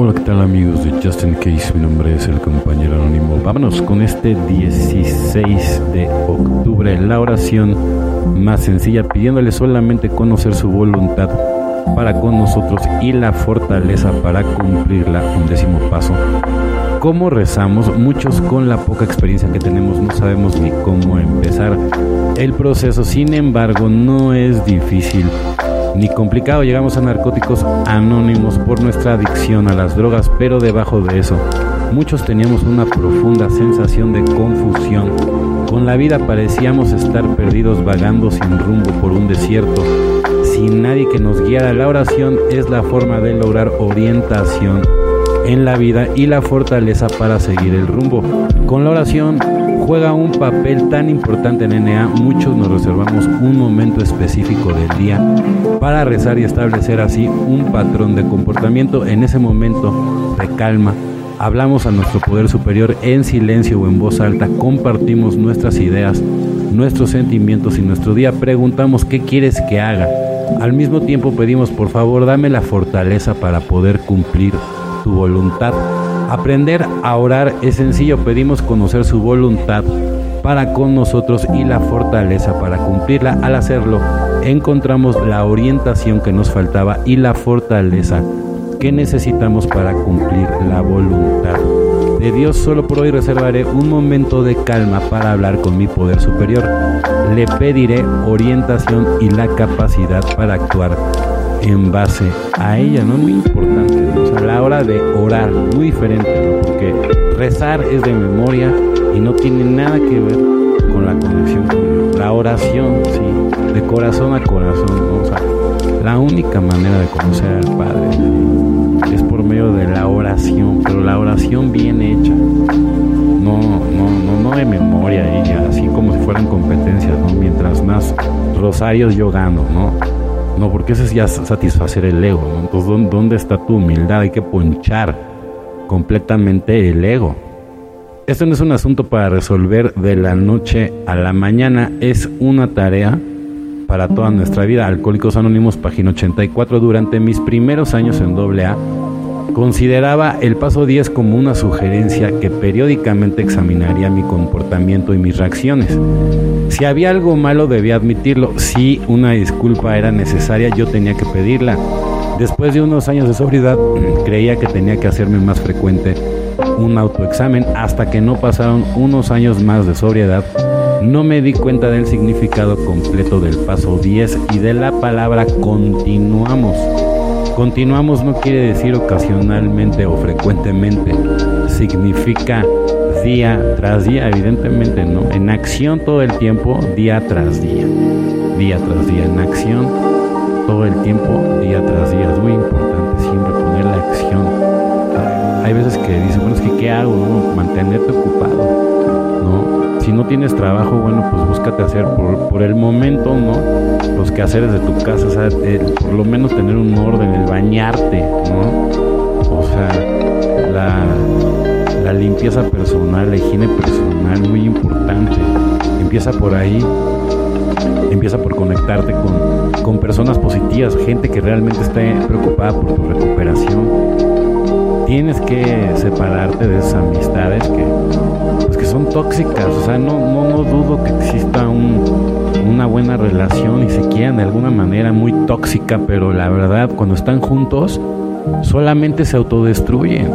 Hola, ¿qué tal amigos de Justin Case? Mi nombre es el compañero anónimo. Vámonos con este 16 de octubre, la oración más sencilla, pidiéndole solamente conocer su voluntad para con nosotros y la fortaleza para cumplirla. Un décimo paso. ¿Cómo rezamos? Muchos con la poca experiencia que tenemos no sabemos ni cómo empezar el proceso. Sin embargo, no es difícil ni complicado. Llegamos a narcóticos anónimos por nuestra adicción a las drogas, pero debajo de eso, muchos teníamos una profunda sensación de confusión. Con la vida parecíamos estar perdidos vagando sin rumbo por un desierto, sin nadie que nos guiara. La oración es la forma de lograr orientación en la vida y la fortaleza para seguir el rumbo. Con la oración juega un papel tan importante en NA, muchos nos reservamos un momento específico del día para rezar y establecer así un patrón de comportamiento. En ese momento de calma, hablamos a nuestro poder superior en silencio o en voz alta, compartimos nuestras ideas, nuestros sentimientos y nuestro día, preguntamos qué quieres que haga. Al mismo tiempo pedimos, por favor, dame la fortaleza para poder cumplir tu voluntad. Aprender a orar es sencillo, pedimos conocer su voluntad para con nosotros y la fortaleza para cumplirla. Al hacerlo, encontramos la orientación que nos faltaba y la fortaleza que necesitamos para cumplir la voluntad de Dios. Solo por hoy reservaré un momento de calma para hablar con mi poder superior. Le pediré orientación y la capacidad para actuar en base a ella, ¿no? Muy importante, ¿no? o sea, a la hora de orar, muy diferente, ¿no? Porque rezar es de memoria y no tiene nada que ver con la conexión con Dios. La oración, sí, de corazón a corazón, ¿no? La única manera de conocer al Padre es por medio de la oración, pero la oración bien hecha. No, no, no, no de memoria, así como si fueran competencias, ¿no? Mientras más rosarios yo gano, ¿no? No, porque eso es ya satisfacer el ego. Entonces, ¿dónde está tu humildad? Hay que ponchar completamente el ego. Esto no es un asunto para resolver de la noche a la mañana, es una tarea para toda nuestra vida. Alcohólicos Anónimos, página 84. Durante mis primeros años en AA, consideraba el paso 10 como una sugerencia que periódicamente examinaría mi comportamiento y mis reacciones. Si había algo malo debía admitirlo. Si una disculpa era necesaria, yo tenía que pedirla. Después de unos años de sobriedad, creía que tenía que hacerme más frecuente un autoexamen hasta que no pasaron unos años más de sobriedad. No me di cuenta del significado completo del paso 10 y de la palabra continuamos. Continuamos no quiere decir ocasionalmente o frecuentemente. Significa día tras día, evidentemente, ¿no? En acción todo el tiempo, día tras día. Día tras día, en acción todo el tiempo, día tras día. Es muy importante siempre poner la acción. Hay veces que dicen, bueno, es que ¿qué hago? Mantenerte ocupado, ¿no? Si no tienes trabajo, bueno, pues búscate hacer por, el momento, ¿no? Los quehaceres de tu casa, o sea, por lo menos tener un orden, el bañarte, ¿no? O sea, la la limpieza personal, la higiene personal, muy importante. Empieza por ahí, empieza por conectarte con, con personas positivas, gente que realmente esté preocupada por tu recuperación. Tienes que separarte de esas amistades que son tóxicas. O sea, no, no, no dudo que exista un, una buena relación y se quieran de alguna manera muy tóxica, pero la verdad, cuando están juntos, solamente se autodestruyen.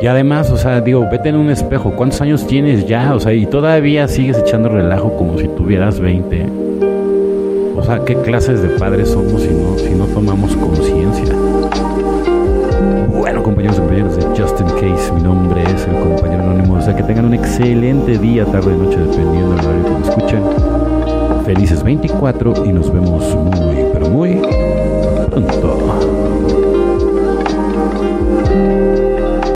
Y además, o sea, digo, vete en un espejo, ¿cuántos años tienes ya? O sea, y todavía sigues echando relajo como si tuvieras 20. O sea, ¿qué clases de padres somos si no, si no tomamos conciencia? Bueno, compañeros y compañeras de Justin Case, mi nombre es el tengan un excelente día, tarde, noche, dependiendo del horario que me escuchen. Felices 24 y nos vemos muy, pero muy pronto.